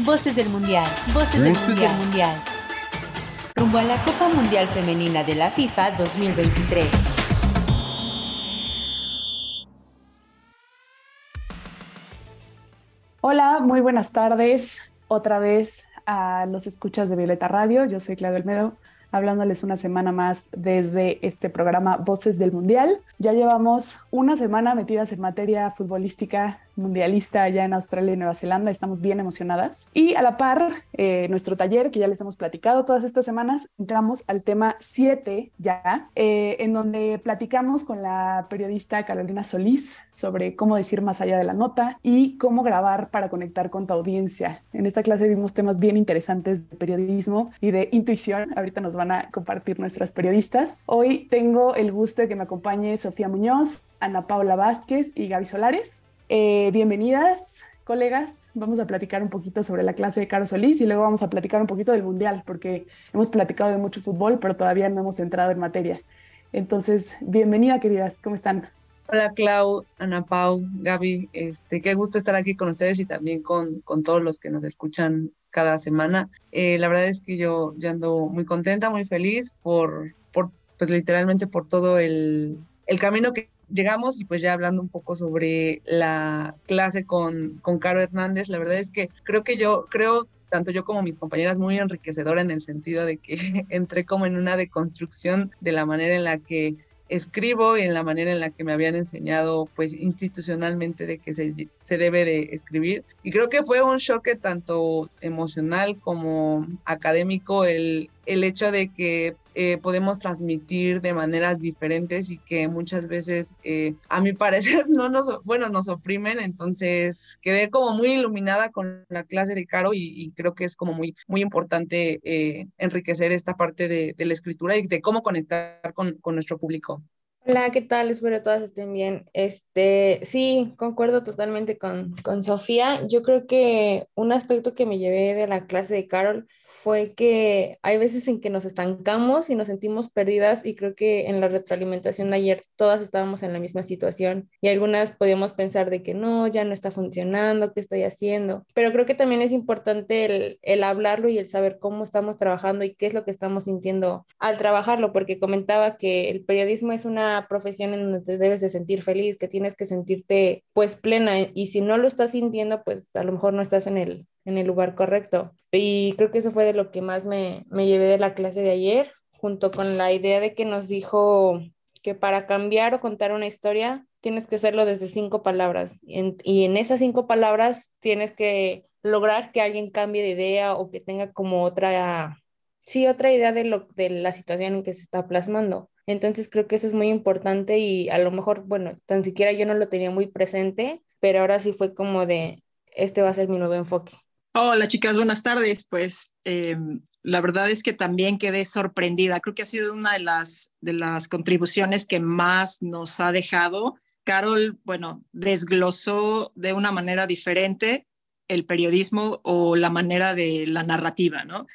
Voces del Mundial, Voces, del, mundial. del Mundial. Rumbo a la Copa Mundial Femenina de la FIFA 2023. Hola, muy buenas tardes. Otra vez a los escuchas de Violeta Radio. Yo soy Claudio Almedo hablándoles una semana más desde este programa Voces del Mundial. Ya llevamos una semana metidas en materia futbolística mundialista allá en Australia y Nueva Zelanda. Estamos bien emocionadas. Y a la par, eh, nuestro taller, que ya les hemos platicado todas estas semanas, entramos al tema 7 ya, eh, en donde platicamos con la periodista Carolina Solís sobre cómo decir más allá de la nota y cómo grabar para conectar con tu audiencia. En esta clase vimos temas bien interesantes de periodismo y de intuición. Ahorita nos van a compartir nuestras periodistas. Hoy tengo el gusto de que me acompañe Sofía Muñoz, Ana Paula Vázquez y Gaby Solares. Eh, bienvenidas, colegas. Vamos a platicar un poquito sobre la clase de Caro Solís y luego vamos a platicar un poquito del Mundial, porque hemos platicado de mucho fútbol, pero todavía no hemos entrado en materia. Entonces, bienvenida, queridas. ¿Cómo están? Hola, Clau, Ana Pau, Gaby. Este, qué gusto estar aquí con ustedes y también con, con todos los que nos escuchan cada semana. Eh, la verdad es que yo, yo ando muy contenta, muy feliz por, por pues literalmente por todo el, el camino que llegamos y pues ya hablando un poco sobre la clase con, con Caro Hernández, la verdad es que creo que yo, creo tanto yo como mis compañeras muy enriquecedora en el sentido de que entré como en una deconstrucción de la manera en la que escribo y en la manera en la que me habían enseñado pues institucionalmente de que se, se, debe de escribir. Y creo que fue un choque tanto emocional como académico el, el hecho de que eh, podemos transmitir de maneras diferentes y que muchas veces, eh, a mi parecer, no nos, bueno, nos oprimen. Entonces quedé como muy iluminada con la clase de Caro y, creo que es como muy, muy importante eh, enriquecer esta parte de, la escritura y de cómo conectar con, con nuestro público. Hola, ¿qué tal? Espero todas estén bien. Este, sí, concuerdo totalmente con, con Sofía. Yo creo que un aspecto que me llevé de la clase de Carol fue que hay veces en que nos estancamos y nos sentimos perdidas y creo que en la retroalimentación de ayer todas estábamos en la misma situación y algunas podíamos pensar de que no, ya no está funcionando, ¿qué estoy haciendo? Pero creo que también es importante el, el hablarlo y el saber cómo estamos trabajando y qué es lo que estamos sintiendo al trabajarlo, porque comentaba que el periodismo es una profesión en donde te debes de sentir feliz, que tienes que sentirte pues plena y si no lo estás sintiendo, pues a lo mejor no estás en el en el lugar correcto. Y creo que eso fue de lo que más me, me llevé de la clase de ayer, junto con la idea de que nos dijo que para cambiar o contar una historia tienes que hacerlo desde cinco palabras. y en esas cinco palabras tienes que lograr que alguien cambie de idea o que tenga como otra, sí, otra idea de, lo, de la situación en que se está plasmando. Entonces creo que eso es muy importante y a lo mejor, bueno, tan siquiera yo no lo tenía muy presente, pero ahora sí fue como de, este va a ser mi nuevo enfoque. Hola chicas, buenas tardes. Pues eh, la verdad es que también quedé sorprendida. Creo que ha sido una de las, de las contribuciones que más nos ha dejado. Carol, bueno, desglosó de una manera diferente el periodismo o la manera de la narrativa, ¿no?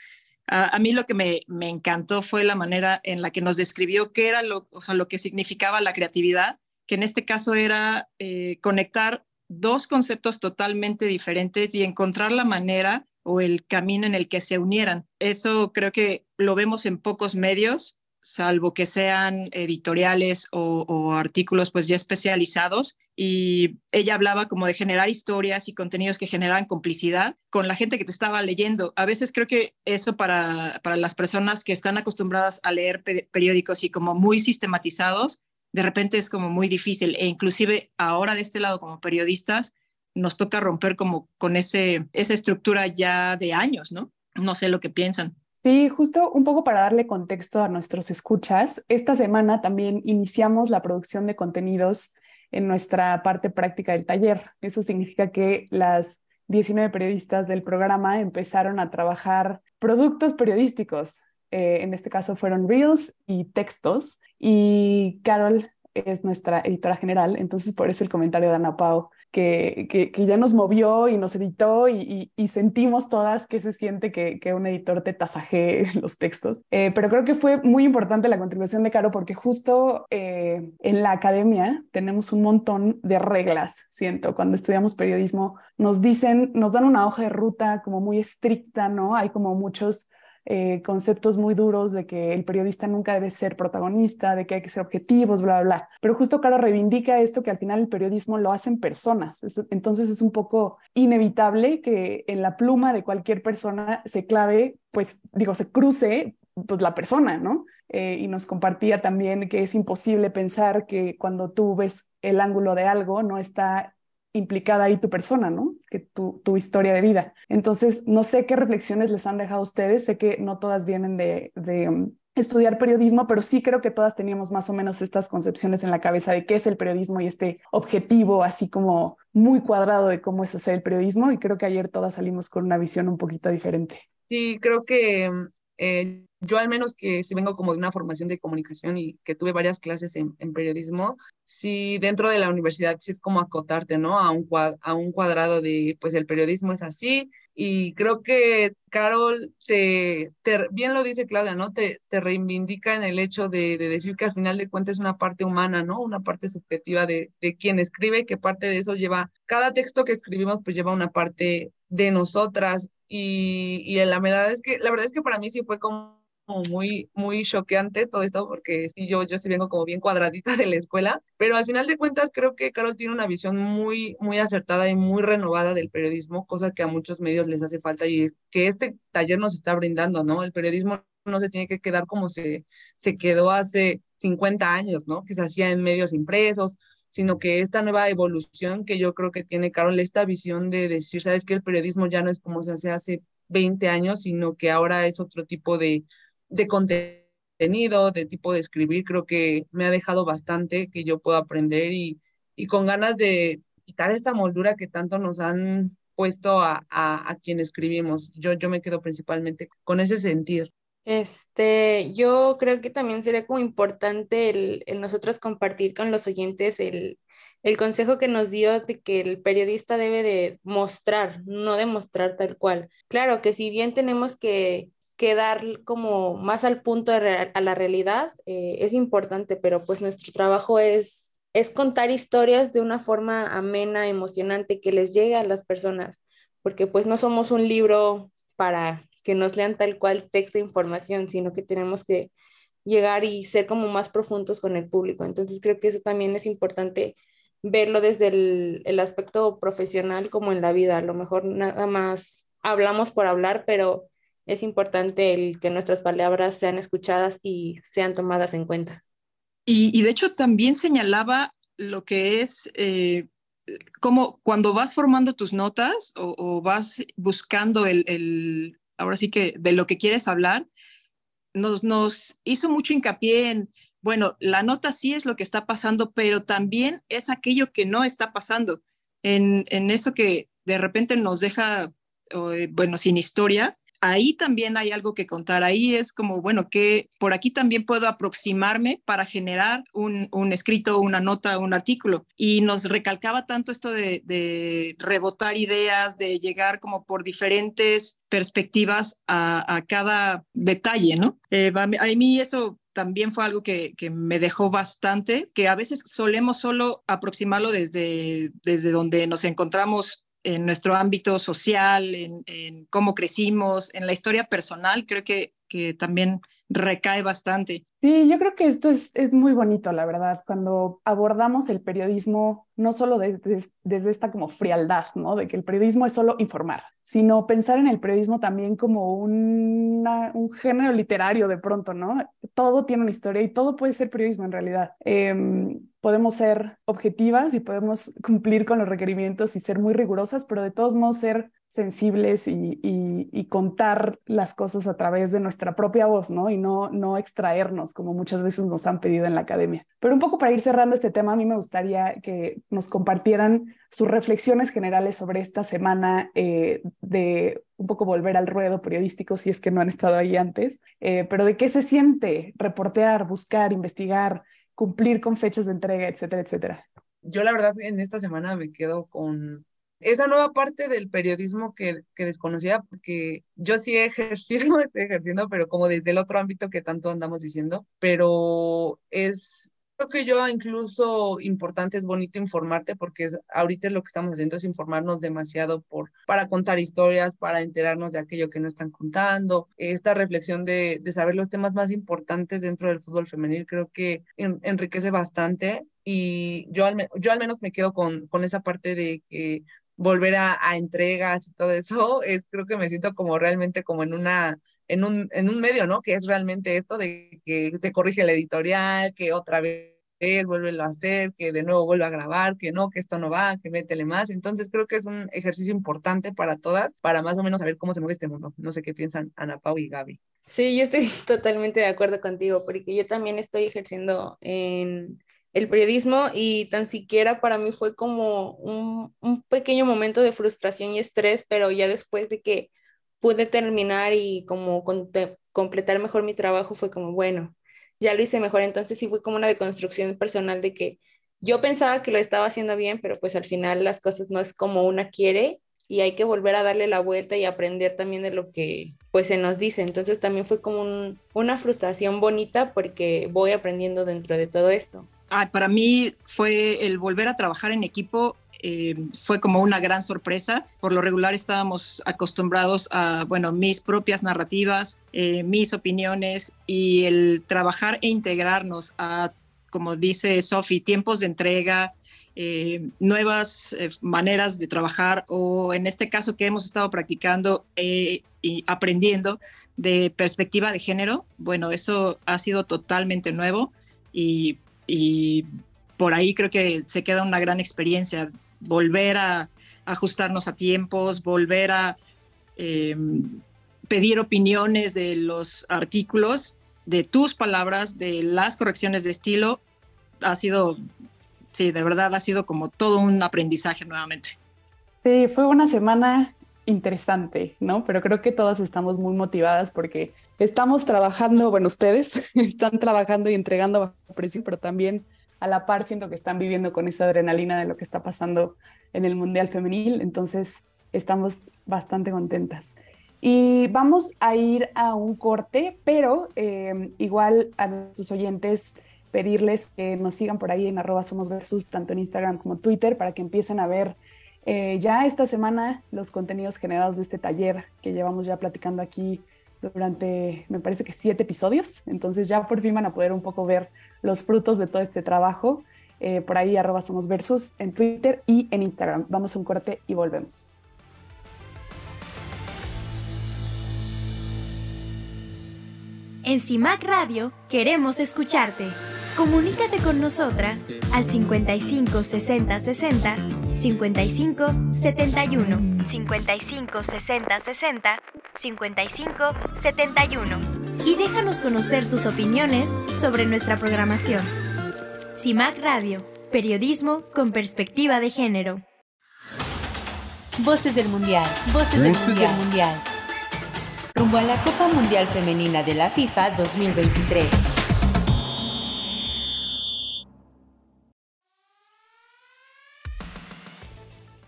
A, mí lo que me, me, encantó fue la manera en la que nos describió qué era lo, o sea, lo que significaba la creatividad, que en este caso era eh, conectar dos conceptos totalmente diferentes y encontrar la manera o el camino en el que se unieran. Eso creo que lo vemos en pocos medios, salvo que sean editoriales o, artículos pues ya especializados. Y ella hablaba como de generar historias y contenidos que generan complicidad con la gente que te estaba leyendo. A veces creo que eso para, para las personas que están acostumbradas a leer periódicos y como muy sistematizados, de repente es como muy difícil e inclusive ahora de este lado como periodistas nos toca romper como con ese, esa estructura ya de años, ¿no? No sé lo que piensan. Sí, justo un poco para darle contexto a nuestros escuchas, esta semana también iniciamos la producción de contenidos en nuestra parte práctica del taller. Eso significa que las 19 periodistas del programa empezaron a trabajar productos periodísticos, eh, en este caso fueron reels y textos, y Carol es nuestra editora general, entonces por eso el comentario de Ana Pau que, que, ya nos movió y nos editó y, y, sentimos todas que se siente que, que un editor te tasajee los textos. Eh, pero creo que fue muy importante la contribución de Caro porque justo eh, en la academia tenemos un montón de reglas, siento, cuando estudiamos periodismo nos dicen, nos dan una hoja de ruta como muy estricta, ¿no? Hay como muchos eh, conceptos muy duros de que el periodista nunca debe ser protagonista, de que hay que ser objetivos, bla, bla, bla. Pero justo Caro reivindica esto que al final el periodismo lo hacen personas. entonces es un poco inevitable que en la pluma de cualquier persona se clave, pues digo, se cruce pues la persona, ¿no? Eh, y nos compartía también que es imposible pensar que cuando tú ves el ángulo de algo no está implicada ahí tu persona, ¿no? Que tu, tu historia de vida. Entonces, no sé qué reflexiones les han dejado ustedes, sé que no todas vienen de, de um, estudiar periodismo, pero sí creo que todas teníamos más o menos estas concepciones en la cabeza de qué es el periodismo y este objetivo así como muy cuadrado de cómo es hacer el periodismo y creo que ayer todas salimos con una visión un poquito diferente. Sí, creo que eh, yo al menos que si vengo como de una formación de comunicación y que tuve varias clases en, periodismo, sí dentro de la universidad sí es como acotarte, ¿no? A un, a un cuadrado de, pues el periodismo es así y creo que Carol, te, bien lo dice Claudia, ¿no? Te, te reivindica en el hecho de, de, decir que al final de cuentas es una parte humana, ¿no? Una parte subjetiva de, de quien escribe, que parte de eso lleva, cada texto que escribimos pues lleva una parte de nosotras y, y la verdad es que, la verdad es que para mí sí fue como muy, muy choqueante todo esto, porque sí, yo, yo sí vengo como bien cuadradita de la escuela, pero al final de cuentas creo que Carol tiene una visión muy, muy acertada y muy renovada del periodismo, cosa que a muchos medios les hace falta y que este taller nos está brindando, ¿no? El periodismo no se tiene que quedar como se, se quedó hace 50 años, ¿no? Que se hacía en medios impresos, sino que esta nueva evolución que yo creo que tiene Carol, esta visión de decir, sabes que el periodismo ya no es como se hace hace 20 años, sino que ahora es otro tipo de, de contenido, de tipo de escribir, creo que me ha dejado bastante que yo puedo aprender y, y con ganas de quitar esta moldura que tanto nos han puesto a, a, quien escribimos. Yo, yo me quedo principalmente con ese sentir. Este, yo creo que también sería como importante el, nosotros compartir con los oyentes el, el consejo que nos dio de que el periodista debe de mostrar, no demostrar tal cual. Claro que si bien tenemos que quedar como más al punto a la realidad eh, es importante, pero pues nuestro trabajo es, es contar historias de una forma amena, emocionante, que les llegue a las personas, porque pues no somos un libro para que nos lean tal cual texto de información, sino que tenemos que llegar y ser como más profundos con el público. Entonces creo que eso también es importante verlo desde el, el aspecto profesional como en la vida. A lo mejor nada más hablamos por hablar, pero es importante el que nuestras palabras sean escuchadas y sean tomadas en cuenta. Y, de hecho también señalaba lo que es eh, como cuando vas formando tus notas o, vas buscando el, ahora sí que de lo que quieres hablar, nos, nos hizo mucho hincapié en, bueno, la nota sí es lo que está pasando, pero también es aquello que no está pasando, en, en eso que de repente nos deja, eh, bueno, sin historia, ahí también hay algo que contar. Ahí es como, bueno, que por aquí también puedo aproximarme para generar un, escrito, una nota, un artículo. Y nos recalcaba tanto esto de, rebotar ideas, de llegar como por diferentes perspectivas a, cada detalle, ¿no? Eh, a mí eso también fue algo que, me dejó bastante, que a veces solemos solo aproximarlo desde, desde donde nos encontramos en nuestro ámbito social, en, cómo crecimos, en la historia personal, creo que, que también recae bastante. Sí, yo creo que esto es, es muy bonito, la verdad, cuando abordamos el periodismo no solo desde, desde esta como frialdad, ¿no? De que el periodismo es solo informar, sino pensar en el periodismo también como un género literario de pronto, ¿no? Todo tiene una historia y todo puede ser periodismo en realidad. Em, podemos ser objetivas y podemos cumplir con los requerimientos y ser muy rigurosas, pero de todos modos ser sensibles y, contar las cosas a través de nuestra propia voz, ¿no? Y no, no extraernos, como muchas veces nos han pedido en la academia. Pero un poco para ir cerrando este tema, a mí me gustaría que nos compartieran sus reflexiones generales sobre esta semana eh, de un poco volver al ruedo periodístico, si es que no han estado ahí antes, eh, pero de qué se siente reportear, buscar, investigar, cumplir con fechas de entrega, etcétera, etcétera. yo la verdad en esta semana me quedo con esa nueva parte del periodismo que, que desconocía, porque yo sí he ejercido, estoy ejerciendo, pero como desde el otro ámbito que tanto andamos diciendo, pero es creo que yo incluso importante es bonito informarte porque ahorita lo que estamos haciendo es informarnos demasiado por, para contar historias, para enterarnos de aquello que no están contando. Esta reflexión de, de saber los temas más importantes dentro del fútbol femenil creo que enriquece bastante y yo al, yo al menos me quedo con, con esa parte de que volver a, entregas y todo eso, es creo que me siento como realmente como en una en un, en un medio, ¿no? Que es realmente esto de que te corrige el editorial, que otra vez vuelve a hacer, que de nuevo vuelve a grabar, que no, que esto no va, que métele más. Entonces creo que es un ejercicio importante para todas, para más o menos saber cómo se mueve este mundo. No sé qué piensan Ana Pau y Gaby. Sí, yo estoy totalmente de acuerdo contigo, porque yo también estoy ejerciendo en el periodismo y tan siquiera para mí fue como un, un, pequeño momento de frustración y estrés, pero ya después de que pude terminar y como completar mejor mi trabajo fue como, bueno, ya lo hice mejor, entonces sí fue como una deconstrucción personal de que yo pensaba que lo estaba haciendo bien, pero pues al final las cosas no es como una quiere y hay que volver a darle la vuelta y aprender también de lo que pues se nos dice. Entonces también fue como una frustración bonita porque voy aprendiendo dentro de todo esto para mí fue el volver a trabajar en equipo, eh, fue como una gran sorpresa. Por lo regular estábamos acostumbrados a, bueno, mis propias narrativas, eh, mis opiniones y el trabajar e integrarnos a, como dice Sofi, tiempos de entrega, eh, nuevas maneras de trabajar o en este caso que hemos estado practicando y aprendiendo de perspectiva de género, bueno, eso ha sido totalmente nuevo y y por ahí creo que se queda una gran experiencia, volver a ajustarnos a tiempos, volver a em, pedir opiniones de los artículos, de tus palabras, de las correcciones de estilo, ha sido, sí, de verdad ha sido como todo un aprendizaje nuevamente. Sí, fue una semana interesante, ¿no? Pero creo que todas estamos muy motivadas porque estamos trabajando, bueno, ustedes están trabajando y entregando bajo presión, pero también a la par siento que están viviendo con esa adrenalina de lo que está pasando en el Mundial Femenil, entonces estamos bastante contentas. Y vamos a ir a un corte, pero eh, igual a nuestros oyentes pedirles que nos sigan por ahí en arroba somos versus, tanto en Instagram como Twitter, para que empiecen a ver eh, ya esta semana los contenidos generados de este taller que llevamos ya platicando aquí durante, me parece que siete episodios, entonces ya por fin van a poder un poco ver los frutos de todo este trabajo. Eh, por ahí arroba somos versus en Twitter y en Instagram. Vamos a un corte y volvemos. En CIMAC Radio queremos escucharte. Comunícate con nosotras al 55 60 60 55 71 55 60 60 55 71 y déjanos conocer tus opiniones sobre nuestra programación. CIMAC Radio, periodismo con perspectiva de género. Voces del Mundial, Voces, del, mundial. del Mundial. Rumbo a la Copa Mundial Femenina de la FIFA 2023.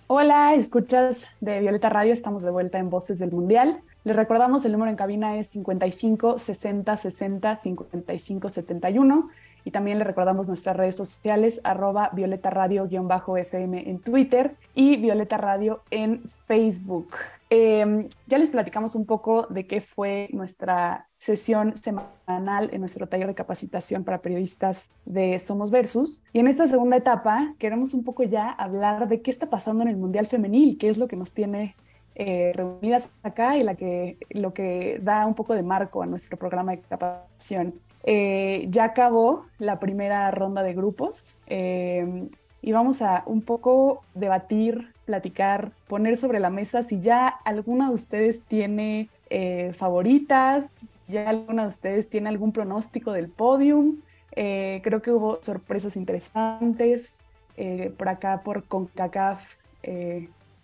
Hola, escuchas de Violeta Radio, estamos de vuelta en Voces del Mundial. Les recordamos el número en cabina es 55 60 60 55 71 y también le recordamos nuestras redes sociales arroba Violeta Radio-FM en Twitter y Violeta Radio en Facebook. Em, ya les platicamos un poco de qué fue nuestra sesión semanal en nuestro taller de capacitación para periodistas de Somos Versus. Y en esta segunda etapa queremos un poco ya hablar de qué está pasando en el Mundial Femenil, qué es lo que nos tiene eh, reunidas acá y la que, lo que da un poco de marco a nuestro programa de capacitación. Eh, ya acabó la primera ronda de grupos em, y vamos a un poco debatir platicar, poner sobre la mesa si ya alguna de ustedes tiene eh, favoritas, si ya alguna de ustedes tiene algún pronóstico del podium. Eh, creo que hubo sorpresas interesantes. Eh, por acá, por CONCACAF,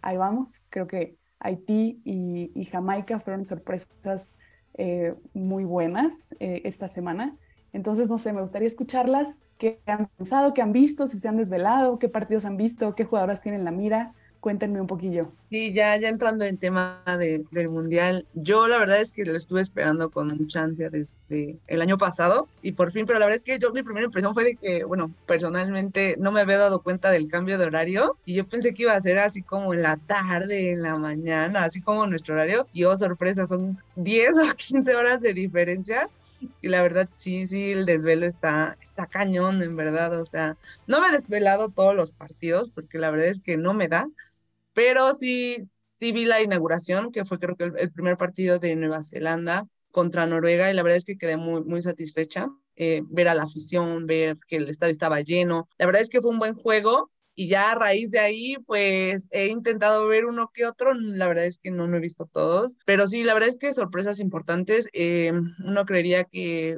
ahí vamos. Creo que Haití y, Jamaica fueron sorpresas muy buenas esta semana. Entonces, no sé, me gustaría escucharlas, qué han pensado, qué han visto, si se han desvelado, qué partidos han visto, qué jugadoras tienen la mira. Cuéntenme un poquillo. Sí, ya, ya entrando en tema de, del Mundial, yo la verdad es que lo estuve esperando con mucha ansia desde el año pasado y por fin, pero la verdad es que yo mi primera impresión fue de que, bueno, personalmente no me había dado cuenta del cambio de horario y yo pensé que iba a ser así como en la tarde, en la mañana, así como nuestro horario y oh, sorpresa, son 10 o 15 horas de diferencia y la verdad sí, sí, el desvelo está, está cañón, en verdad, o sea, no me he desvelado todos los partidos porque la verdad es que no me da, pero sí, sí vi la inauguración, que fue creo que el, primer partido de Nueva Zelanda contra Noruega, y la verdad es que quedé muy, muy satisfecha. Eh, ver a la afición, ver que el estadio estaba lleno. La verdad es que fue un buen juego y ya a raíz de ahí, pues he intentado ver uno que otro. La verdad es que no, no he visto todos, pero sí, la verdad es que sorpresas importantes. Eh, uno creería que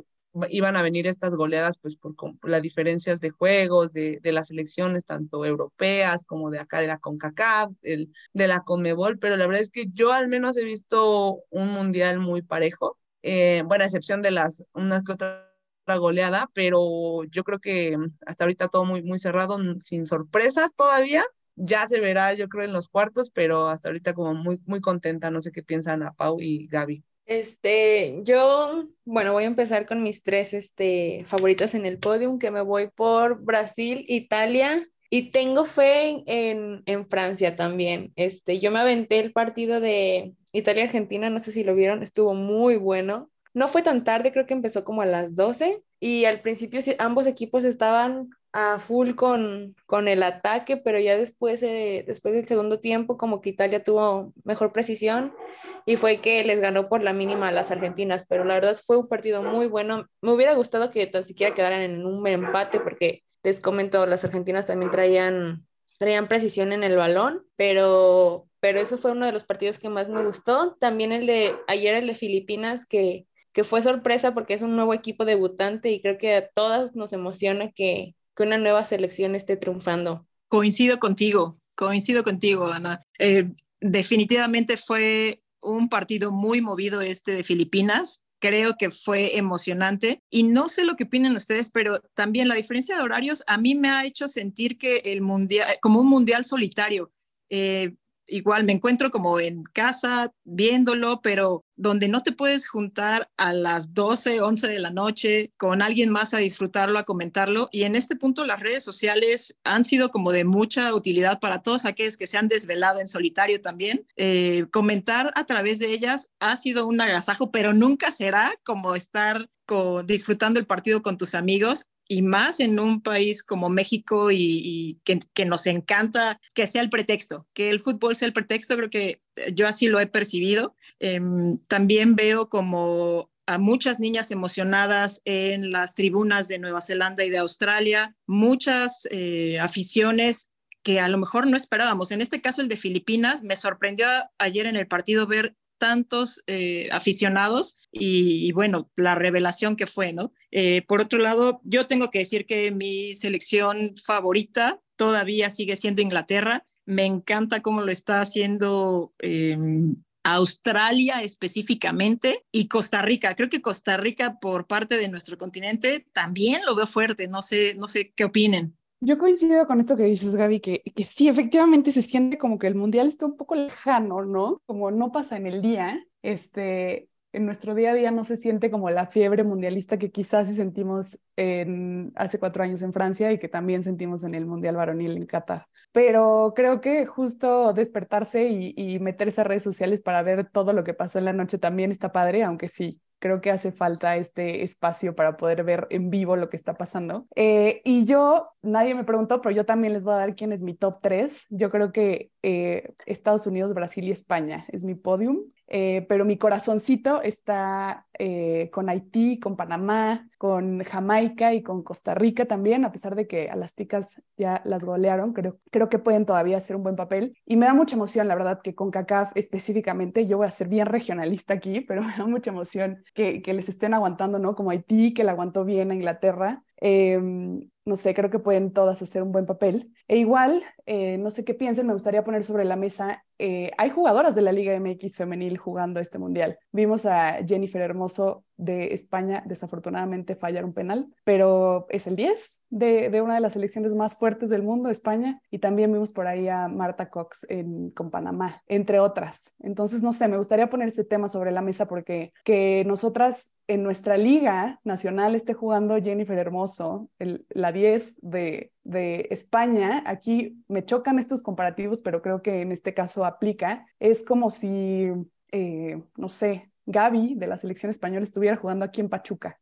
iban a venir estas goleadas pues por, las diferencias de juegos de, de, las elecciones tanto europeas como de acá de la CONCACAF, el, de la CONMEBOL, pero la verdad es que yo al menos he visto un mundial muy parejo, eh, bueno, a excepción de las unas que otra goleada, pero yo creo que hasta ahorita todo muy, muy cerrado, sin sorpresas todavía. Ya se verá, yo creo, en los cuartos, pero hasta ahorita como muy, muy contenta. No sé qué piensan a Pau y Gaby. Este, yo, bueno, voy a empezar con mis tres este, favoritas en el podium, que me voy por Brasil, Italia y tengo fe en, en, Francia también. Este, yo me aventé el partido de Italia-Argentina, no sé si lo vieron, estuvo muy bueno. No fue tan tarde, creo que empezó como a las 12 y al principio ambos equipos estaban a full con, con el ataque, pero ya después, después del segundo tiempo, como que Italia tuvo mejor precisión y fue que les ganó por la mínima a las argentinas, pero la verdad fue un partido muy bueno. Me hubiera gustado que tan siquiera quedaran en un empate, porque les comento, las argentinas también traían, traían precisión en el balón, pero, pero eso fue uno de los partidos que más me gustó. También el de ayer, el de Filipinas, que que fue sorpresa porque es un nuevo equipo debutante y creo que a todas nos emociona que, que una nueva selección esté triunfando. Coincido contigo, coincido contigo, Ana. Eh, definitivamente fue un partido muy movido este de Filipinas. Creo que fue emocionante y no sé lo que opinan ustedes, pero también la diferencia de horarios a mí me ha hecho sentir que el mundial, como un mundial solitario. Eh, igual me encuentro como en casa viéndolo, pero donde no te puedes juntar a las 12, 11 de la noche con alguien más a disfrutarlo, a comentarlo. Y en este punto las redes sociales han sido como de mucha utilidad para todos aquellos que se han desvelado en solitario también. Eh, comentar a través de ellas ha sido un agasajo, pero nunca será como estar disfrutando el partido con tus amigos y más en un país como México y, que, nos encanta que sea el pretexto, que el fútbol sea el pretexto, creo que eh, yo así lo he percibido. Em, también veo como a muchas niñas emocionadas en las tribunas de Nueva Zelanda y de Australia, muchas eh, aficiones que a lo mejor no esperábamos. En este caso, el de Filipinas, me sorprendió ayer en el partido ver tantos eh, aficionados y, bueno, la revelación que fue, ¿no? Eh, por otro lado, yo tengo que decir que mi selección favorita todavía sigue siendo Inglaterra. Me encanta cómo lo está haciendo. Em, Australia específicamente y Costa Rica. Creo que Costa Rica por parte de nuestro continente también lo veo fuerte. No sé, no sé qué opinen. Yo coincido con esto que dices, Gaby, que, que sí, efectivamente se siente como que el mundial está un poco lejano, ¿no? Como no pasa en el día. Este, en nuestro día a día no se siente como la fiebre mundialista que quizás sí sentimos en, hace cuatro años en Francia y que también sentimos en el Mundial Varonil en Qatar. Pero creo que justo despertarse y, y meterse a redes sociales para ver todo lo que pasó en la noche también está padre, aunque sí, creo que hace falta este espacio para poder ver en vivo lo que está pasando. Eh, y yo, nadie me preguntó, pero yo también les voy a dar quién es mi top 3. Yo creo que eh, Estados Unidos, Brasil y España es mi podium. Eh, pero mi corazoncito está eh, con Haití, con Panamá, con Jamaica y con Costa Rica también, a pesar de que a las ticas ya las golearon, creo, creo que pueden todavía hacer un buen papel. Y me da mucha emoción, la verdad, que con CACAF específicamente, yo voy a ser bien regionalista aquí, pero me da mucha emoción que, que les estén aguantando, ¿no? Como Haití, que la aguantó bien a Inglaterra, Em, no sé, creo que pueden todas hacer un buen papel. E igual, eh, no sé qué piensen, me gustaría poner sobre la mesa, eh, hay jugadoras de la Liga MX femenil jugando este mundial. Vimos a Jennifer Hermoso de España desafortunadamente fallar un penal, pero es el 10 de, una de las selecciones más fuertes del mundo, España, y también vimos por ahí a Marta Cox con Panamá, entre otras. Entonces, no sé, me gustaría poner este tema sobre la mesa porque que nosotras en nuestra liga nacional esté jugando Jennifer Hermoso, el, la 10 de, de España, aquí me chocan estos comparativos, pero creo que en este caso aplica, es como si, eh, no sé, Gaby de la selección española estuviera jugando aquí en Pachuca.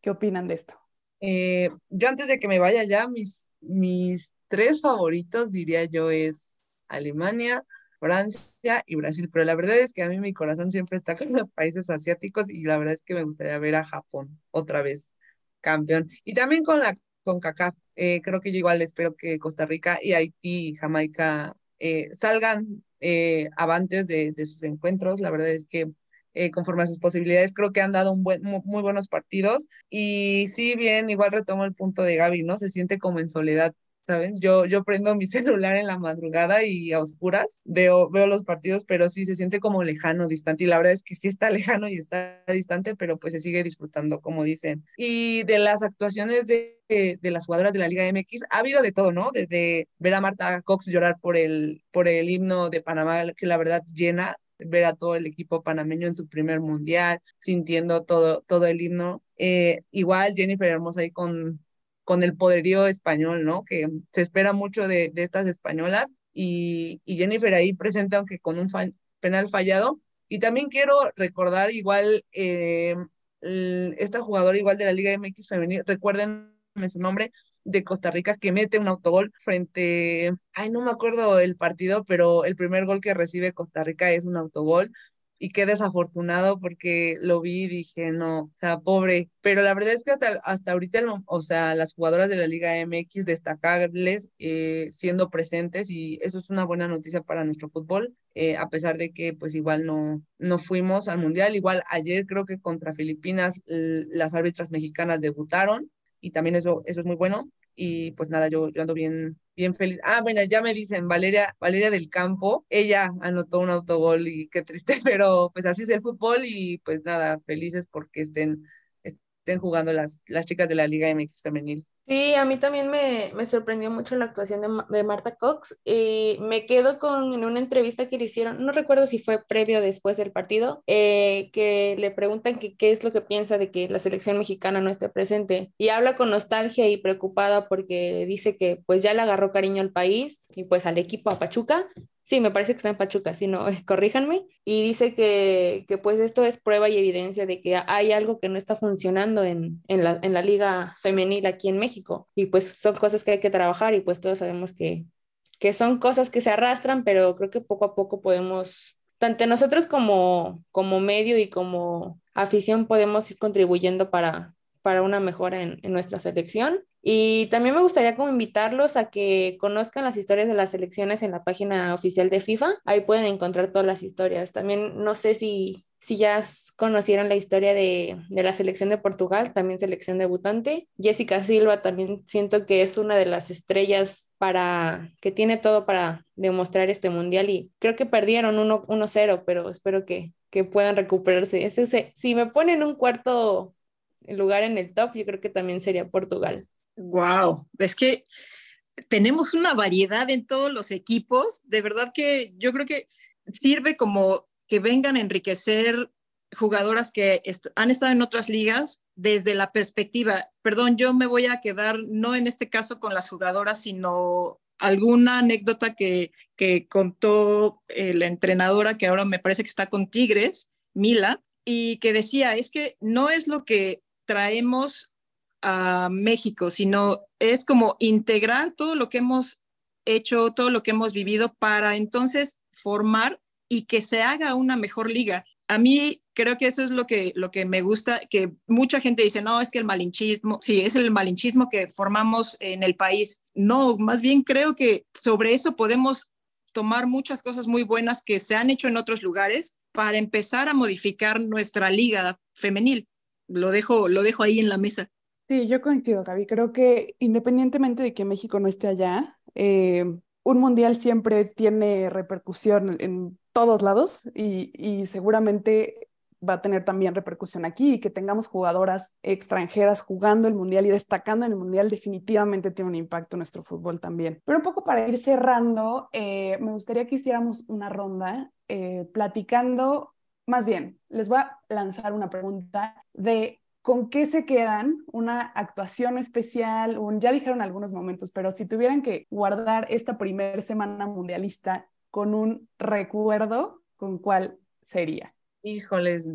¿Qué opinan de esto? Eh, yo antes de que me vaya ya, mis, mis tres favoritos diría yo es Alemania, Francia y Brasil, pero la verdad es que a mí mi corazón siempre está con los países asiáticos y la verdad es que me gustaría ver a Japón otra vez campeón. Y también con la con CACAF, eh, creo que yo igual espero que Costa Rica y Haití y Jamaica eh, salgan eh, avantes de, de, sus encuentros. La verdad es que eh, conforme a sus posibilidades, creo que han dado un buen, muy, buenos partidos. Y sí, bien, igual retomo el punto de Gaby, ¿no? Se siente como en soledad ¿saben? Yo, yo prendo mi celular en la madrugada y a oscuras veo, veo los partidos, pero sí se siente como lejano, distante. Y la verdad es que sí está lejano y está distante, pero pues se sigue disfrutando, como dicen. Y de las actuaciones de, de las jugadoras de la Liga MX, ha habido de todo, ¿no? Desde ver a Marta Cox llorar por el, por el himno de Panamá, que la verdad llena ver a todo el equipo panameño en su primer mundial, sintiendo todo, todo el himno. Eh, igual Jennifer Hermosa ahí con, con el poderío español, ¿no? Que se espera mucho de, estas españolas y, y, Jennifer ahí presente, aunque con un penal fallado. Y también quiero recordar igual eh, esta jugadora igual de la Liga MX femenil, recuerden su nombre, de Costa Rica que mete un autogol frente, ay, no me acuerdo el partido, pero el primer gol que recibe Costa Rica es un autogol y qué desafortunado porque lo vi y dije, no, o sea, pobre. Pero la verdad es que hasta, hasta ahorita, o sea, las jugadoras de la Liga MX destacarles eh, siendo presentes y eso es una buena noticia para nuestro fútbol, eh, a pesar de que pues igual no, no fuimos al Mundial. Igual ayer creo que contra Filipinas las árbitras mexicanas debutaron y también eso, eso es muy bueno y pues nada, yo, yo ando bien, bien feliz. Ah, bueno, ya me dicen, Valeria, Valeria del Campo, ella anotó un autogol y qué triste, pero pues así es el fútbol y pues nada, felices porque estén, estén jugando las, las chicas de la Liga MX femenil. Sí, a mí también me, me sorprendió mucho la actuación de, de, Marta Cox y me quedo con una entrevista que le hicieron, no recuerdo si fue previo o después del partido, eh, que le preguntan que qué es lo que piensa de que la selección mexicana no esté presente y habla con nostalgia y preocupada porque dice que pues ya le agarró cariño al país y pues al equipo a Pachuca Sí, me parece que está en Pachuca, si no, corríjanme. Y dice que, que, pues esto es prueba y evidencia de que hay algo que no está funcionando en, en, la, en la liga femenil aquí en México. Y pues son cosas que hay que trabajar y pues todos sabemos que, que son cosas que se arrastran, pero creo que poco a poco podemos, tanto nosotros como, como medio y como afición, podemos ir contribuyendo para, para una mejora en, nuestra selección y también me gustaría como invitarlos a que conozcan las historias de las selecciones en la página oficial de FIFA. Ahí pueden encontrar todas las historias. También no sé si, si ya conocieron la historia de, de la selección de Portugal, también selección debutante. Jessica Silva también siento que es una de las estrellas para que tiene todo para demostrar este mundial y creo que perdieron 1-0, pero espero que, que puedan recuperarse. Ese, si me ponen un cuarto lugar en el top, yo creo que también sería Portugal. Wow, es que tenemos una variedad en todos los equipos. De verdad que yo creo que sirve como que vengan a enriquecer jugadoras que han estado en otras ligas desde la perspectiva, perdón, yo me voy a quedar no en este caso con las jugadoras, sino alguna anécdota que, que contó la entrenadora que ahora me parece que está con Tigres, Mila, y que decía, es que no es lo que traemos a México, sino es como integrar todo lo que hemos hecho, todo lo que hemos vivido para entonces formar y que se haga una mejor liga. A mí creo que eso es lo que, lo que me gusta, que mucha gente dice, no, es que el malinchismo, sí, es el malinchismo que formamos en el país. No, más bien creo que sobre eso podemos tomar muchas cosas muy buenas que se han hecho en otros lugares para empezar a modificar nuestra liga femenil. Lo dejo, lo dejo ahí en la mesa. Sí, yo coincido, Gaby. Creo que independientemente de que México no esté allá, eh, un mundial siempre tiene repercusión en todos lados y, y seguramente va a tener también repercusión aquí y que tengamos jugadoras extranjeras jugando el mundial y destacando en el mundial definitivamente tiene un impacto en nuestro fútbol también. Pero un poco para ir cerrando, eh, me gustaría que hiciéramos una ronda eh, platicando, más bien, les voy a lanzar una pregunta de ¿con qué se quedan? Una actuación especial, ya dijeron algunos momentos, pero si tuvieran que guardar esta primera semana mundialista con un recuerdo, ¿con cuál sería? Híjoles,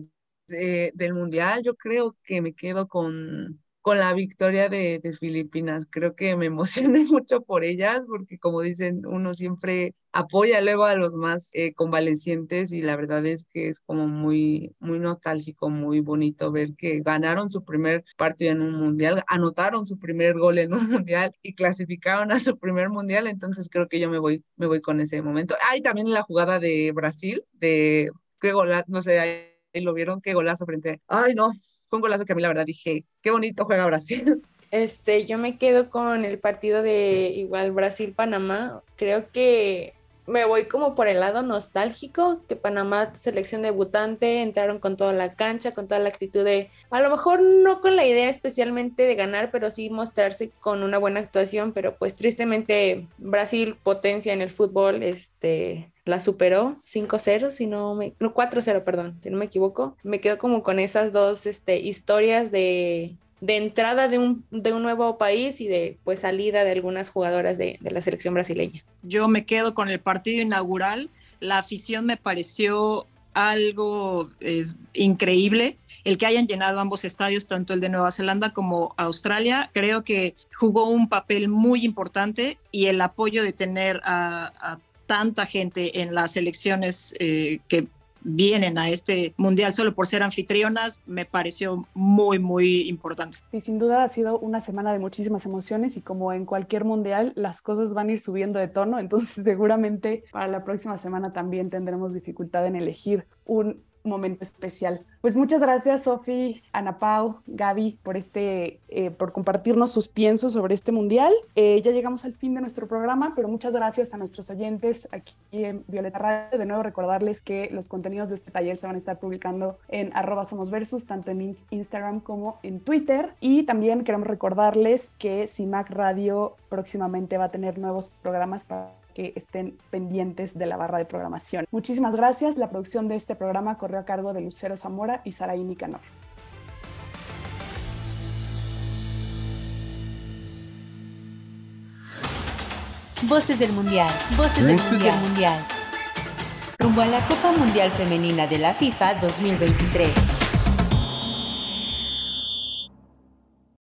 del mundial yo creo que me quedo con, con la victoria de, Filipinas. Creo que me emocioné mucho por ellas porque como dicen, uno siempre apoya luego a los más eh, convalecientes y la verdad es que es como muy, muy nostálgico, muy bonito ver que ganaron su primer partido en un mundial, anotaron su primer gol en un mundial y clasificaron a su primer mundial. Entonces creo que yo me voy, me voy con ese momento. Hay también la jugada de Brasil, de qué golazo, no sé, ahí lo vieron, qué golazo frente. Ay, no, fue un golazo que a mí la verdad dije, qué bonito juega Brasil. Este, yo me quedo con el partido de igual Brasil-Panamá. Creo que me voy como por el lado nostálgico, que Panamá, selección debutante, entraron con toda la cancha, con toda la actitud de, a lo mejor no con la idea especialmente de ganar, pero sí mostrarse con una buena actuación, pero pues tristemente Brasil, potencia en el fútbol, este, la superó 5-0, si no me, no 4-0, perdón, si no me equivoco. Me quedo como con esas dos este, historias de de entrada de un, de un nuevo país y de pues salida de algunas jugadoras de, de la selección brasileña. Yo me quedo con el partido inaugural. La afición me pareció algo increíble. El que hayan llenado ambos estadios, tanto el de Nueva Zelanda como Australia, creo que jugó un papel muy importante y el apoyo de tener a, a tanta gente en las elecciones eh, que vienen a este mundial solo por ser anfitrionas, me pareció muy, muy importante. Y sin duda ha sido una semana de muchísimas emociones y como en cualquier mundial, las cosas van a ir subiendo de tono, entonces seguramente para la próxima semana también tendremos dificultad en elegir un momento especial. Pues muchas gracias, Sofi, Ana Pau, Gaby, por, este, eh, por compartirnos sus piensos sobre este mundial. Eh, ya llegamos al fin de nuestro programa, pero muchas gracias a nuestros oyentes aquí en Violeta Radio. De nuevo, recordarles que los contenidos de este taller se van a estar publicando en arroba somos tanto en Instagram como en Twitter. Y también queremos recordarles que CIMAC Radio próximamente va a tener nuevos programas para que estén pendientes de la barra de programación. Muchísimas gracias. La producción de este programa corrió a cargo de Lucero Zamora y Saraí Nicanor. Voces del Mundial. Voces del Mundial. Mundial. Rumbo a la Copa Mundial Femenina de la FIFA 2023.